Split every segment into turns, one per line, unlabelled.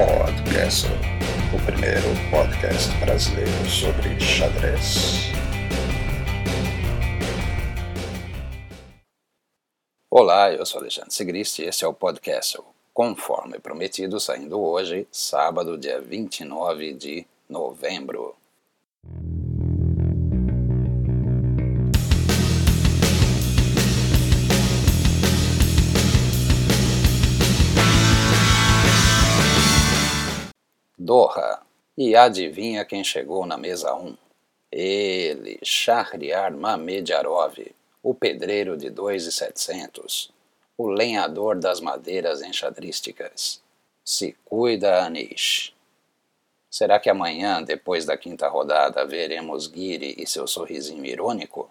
Podcast, o primeiro podcast brasileiro sobre xadrez. Olá, eu sou Alexandre Sigrist e esse é o podcast Conforme Prometido, saindo hoje, sábado, dia 29 de novembro. E adivinha quem chegou na mesa 1? Ele, Shahriar Mamedjarov, o pedreiro de 2,700, o lenhador das madeiras enxadrísticas. Se cuida, Anish. Será que amanhã, depois da quinta rodada, veremos Giri e seu sorrisinho irônico?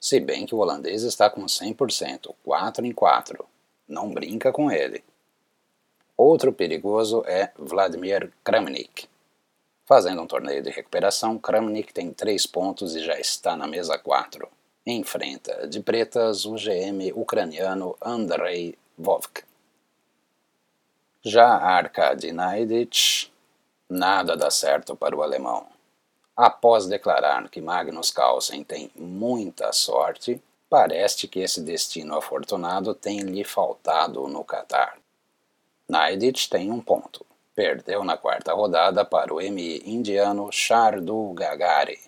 Se bem que o holandês está com 100%, 4 em 4. Não brinca com ele. Outro perigoso é Vladimir Kramnik. Fazendo um torneio de recuperação, Kramnik tem 3 pontos e já está na mesa 4. Enfrenta de pretas o GM ucraniano Andrei Vovk. Já Arkady Naidic, nada dá certo para o alemão. Após declarar que Magnus Carlsen tem muita sorte, parece que esse destino afortunado tem lhe faltado no Catar. Naidic tem um ponto. Perdeu na quarta rodada para o MI indiano Shardul Gagari.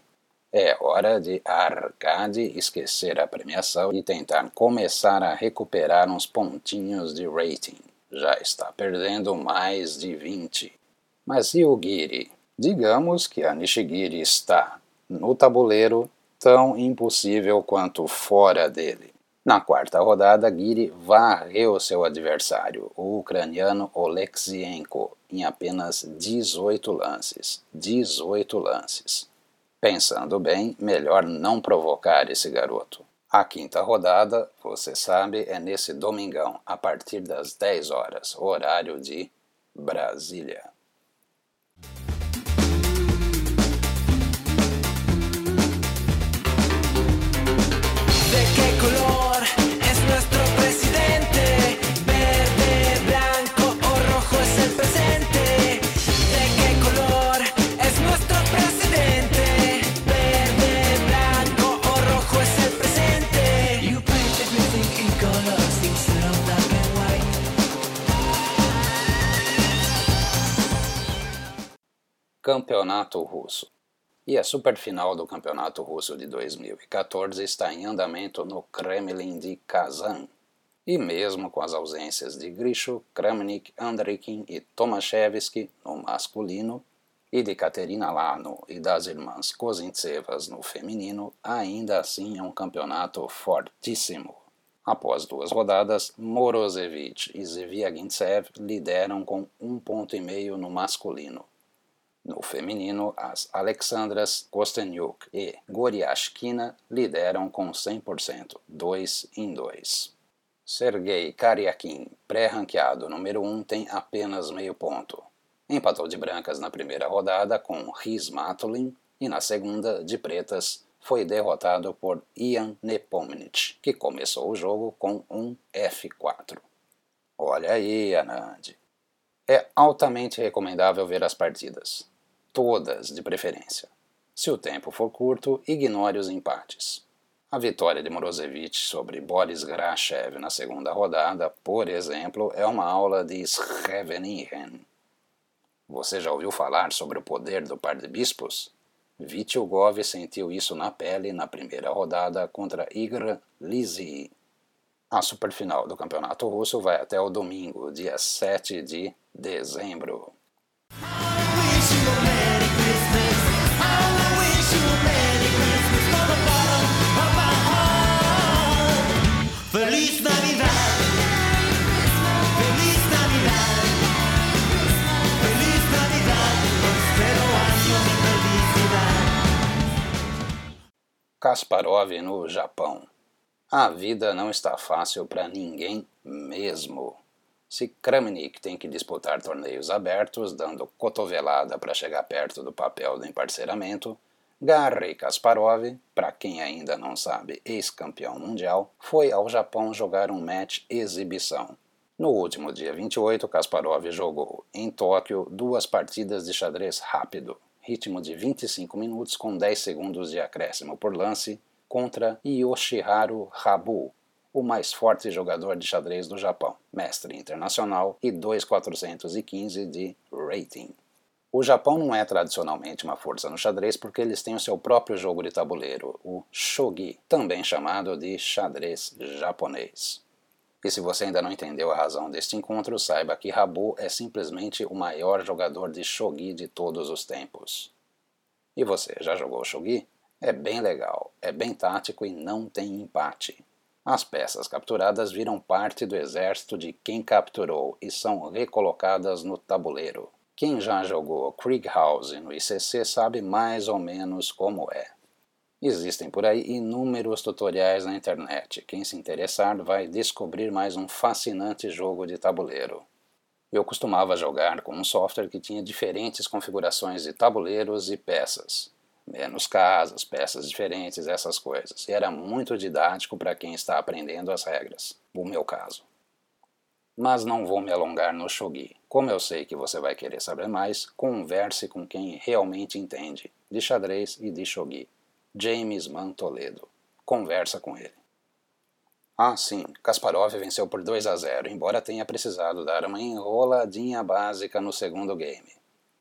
É hora de Arcade esquecer a premiação e tentar começar a recuperar uns pontinhos de rating. Já está perdendo mais de 20. Mas e o Giri? Digamos que a Nishigiri está no tabuleiro tão impossível quanto fora dele. Na quarta rodada, Giri varreu seu adversário, o ucraniano Oleksienko, em apenas 18 lances. 18 lances. Pensando bem, melhor não provocar esse garoto. A quinta rodada, você sabe, é nesse domingão, a partir das 10 horas, horário de Brasília. Campeonato Russo. E a superfinal do Campeonato Russo de 2014 está em andamento no Kremlin de Kazan. E mesmo com as ausências de Grisho, Kramnik, Andrikin e Tomaszewski no masculino, e de Katerina Lano e das irmãs Kozintsevas no feminino, ainda assim é um campeonato fortíssimo. Após duas rodadas, Morozevich e Zviagintsev lideram com um ponto e meio no masculino, no feminino, as Alexandras Kostenyuk e Goriashkina lideram com 100%, 2 em 2. Sergei Karyakin, pré-ranqueado número 1, um, tem apenas meio ponto. Empatou de brancas na primeira rodada com Riz Matulin e na segunda, de pretas, foi derrotado por Ian Nepomniachtchi, que começou o jogo com um F4. Olha aí, Anand. É altamente recomendável ver as partidas todas de preferência. Se o tempo for curto, ignore os empates. A vitória de Morozevich sobre Boris Grachev na segunda rodada, por exemplo, é uma aula de Scheveningen. Você já ouviu falar sobre o poder do par de bispos? Vityugov sentiu isso na pele na primeira rodada contra Igor Lizzy. A superfinal do Campeonato Russo vai até o domingo, dia 7 de dezembro. Kasparov no Japão. A vida não está fácil para ninguém mesmo. Se Kramnik tem que disputar torneios abertos, dando cotovelada para chegar perto do papel do emparceiramento, Garry Kasparov, para quem ainda não sabe, ex-campeão mundial, foi ao Japão jogar um match exibição. No último dia 28, Kasparov jogou em Tóquio duas partidas de xadrez rápido, ritmo de 25 minutos com 10 segundos de acréscimo por lance, contra Yoshiharu Habu, o mais forte jogador de xadrez do Japão, mestre internacional e 2,415 de rating. O Japão não é tradicionalmente uma força no xadrez porque eles têm o seu próprio jogo de tabuleiro, o shogi, também chamado de xadrez japonês. E se você ainda não entendeu a razão deste encontro, saiba que Rabu é simplesmente o maior jogador de shogi de todos os tempos. E você, já jogou shogi? É bem legal, é bem tático e não tem empate. As peças capturadas viram parte do exército de quem capturou e são recolocadas no tabuleiro. Quem já jogou Krieg House no ICC sabe mais ou menos como é. Existem por aí inúmeros tutoriais na internet. Quem se interessar vai descobrir mais um fascinante jogo de tabuleiro. Eu costumava jogar com um software que tinha diferentes configurações de tabuleiros e peças menos casas, peças diferentes, essas coisas. E era muito didático para quem está aprendendo as regras, o meu caso. Mas não vou me alongar no shogi. Como eu sei que você vai querer saber mais, converse com quem realmente entende de xadrez e de shogi. James Man Toledo. Conversa com ele. Ah, sim, Kasparov venceu por 2 a 0, embora tenha precisado dar uma enroladinha básica no segundo game.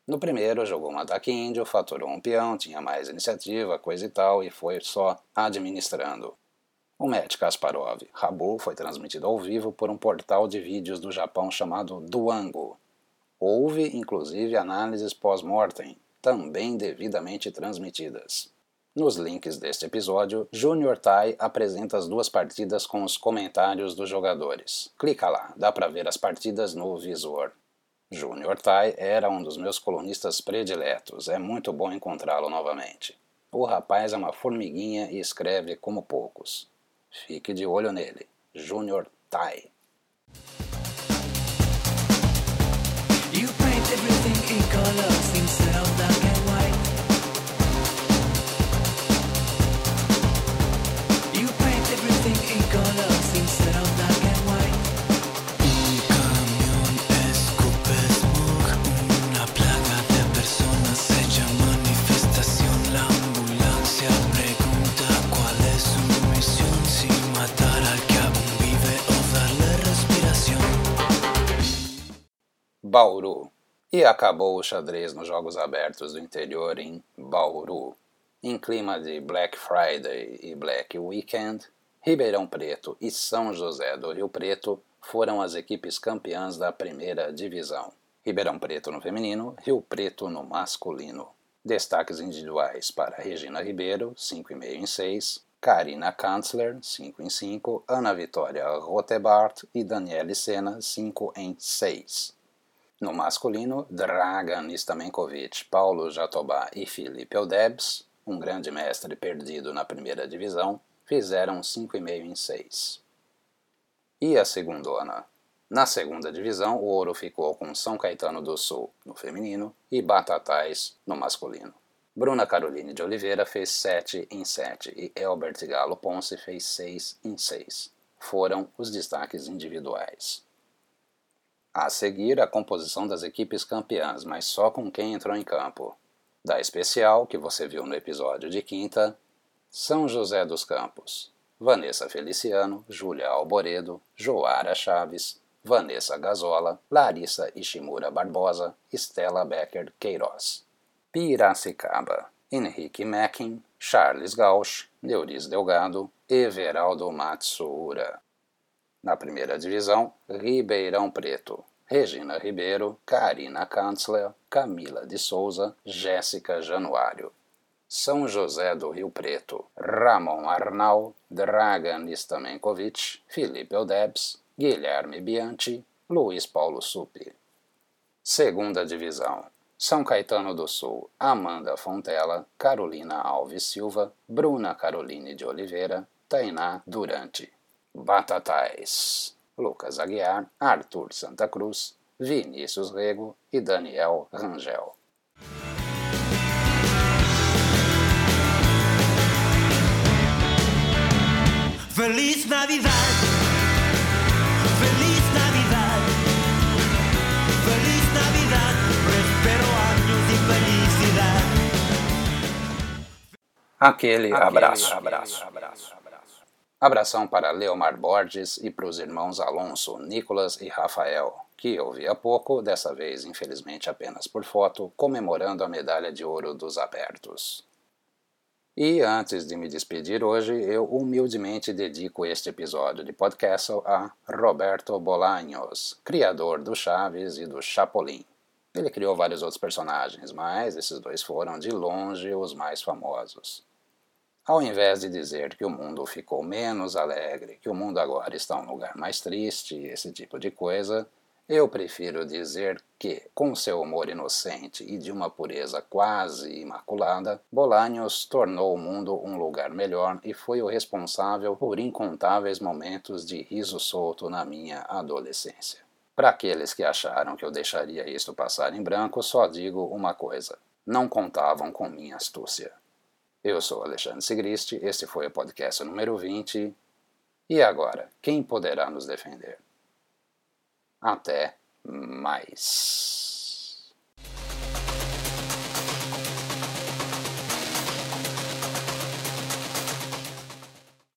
No primeiro, jogou um ataque índio, faturou um peão, tinha mais iniciativa, coisa e tal, e foi só administrando. O match Kasparov Rabu foi transmitido ao vivo por um portal de vídeos do Japão chamado Duango. Houve, inclusive, análises pós-mortem, também devidamente transmitidas. Nos links deste episódio, Junior Tai apresenta as duas partidas com os comentários dos jogadores. Clica lá, dá para ver as partidas no visor. Júnior Tai era um dos meus colunistas prediletos, é muito bom encontrá-lo novamente. O rapaz é uma formiguinha e escreve como poucos. Fique de olho nele. Júnior Tai. You paint everything in colors Bauru. E acabou o xadrez nos Jogos Abertos do Interior em Bauru. Em clima de Black Friday e Black Weekend, Ribeirão Preto e São José do Rio Preto foram as equipes campeãs da primeira divisão. Ribeirão Preto no feminino, Rio Preto no masculino. Destaques individuais para Regina Ribeiro, 5,5 em 6, Karina Kanzler, 5 em 5, Ana Vitória Rotebart e Daniele Sena, 5 em 6. No masculino, Dragan Stamenkovic, Paulo Jatobá e Felipe Eudebs, um grande mestre perdido na primeira divisão, fizeram 5,5 em 6. E a segundona? Na segunda divisão, o ouro ficou com São Caetano do Sul, no feminino, e Batatais, no masculino. Bruna Caroline de Oliveira fez 7 em 7 e Elbert Galo Ponce fez 6 em 6. Foram os destaques individuais. A seguir, a composição das equipes campeãs, mas só com quem entrou em campo. Da especial, que você viu no episódio de quinta, São José dos Campos. Vanessa Feliciano, Júlia Alboredo, Joara Chaves, Vanessa Gazola, Larissa Ishimura Barbosa, Stella Becker Queiroz. Piracicaba, Henrique Mackin, Charles Gauch, Neuris Delgado, Everaldo Matsuura. Na primeira divisão, Ribeirão Preto, Regina Ribeiro, Karina Kanzler, Camila de Souza, Jéssica Januário. São José do Rio Preto, Ramon Arnal, Dragan Stamenkovic, Felipe Odebs, Guilherme Bianchi, Luiz Paulo Supi. Segunda Divisão. São Caetano do Sul, Amanda Fontela, Carolina Alves Silva, Bruna Caroline de Oliveira, Tainá Durante. Batatais, Lucas Aguiar, Arthur Santa Cruz, Vinícius Rego e Daniel Rangel. Feliz Navidad, feliz Navidad, feliz Navidad, prospero años de felicidade. Aquele, Aquele abraço, abraço, abraço. Abração para Leomar Borges e para os irmãos Alonso, Nicolas e Rafael, que eu vi há pouco, dessa vez infelizmente apenas por foto, comemorando a medalha de ouro dos abertos. E antes de me despedir hoje, eu humildemente dedico este episódio de podcast a Roberto Bolaños, criador do Chaves e do Chapolin. Ele criou vários outros personagens, mas esses dois foram de longe os mais famosos. Ao invés de dizer que o mundo ficou menos alegre, que o mundo agora está um lugar mais triste, esse tipo de coisa, eu prefiro dizer que, com seu humor inocente e de uma pureza quase imaculada, Bolanhos tornou o mundo um lugar melhor e foi o responsável por incontáveis momentos de riso solto na minha adolescência. Para aqueles que acharam que eu deixaria isto passar em branco, só digo uma coisa: não contavam com minha astúcia. Eu sou Alexandre Sigrist, este foi o podcast número 20. E agora, quem poderá nos defender? Até mais.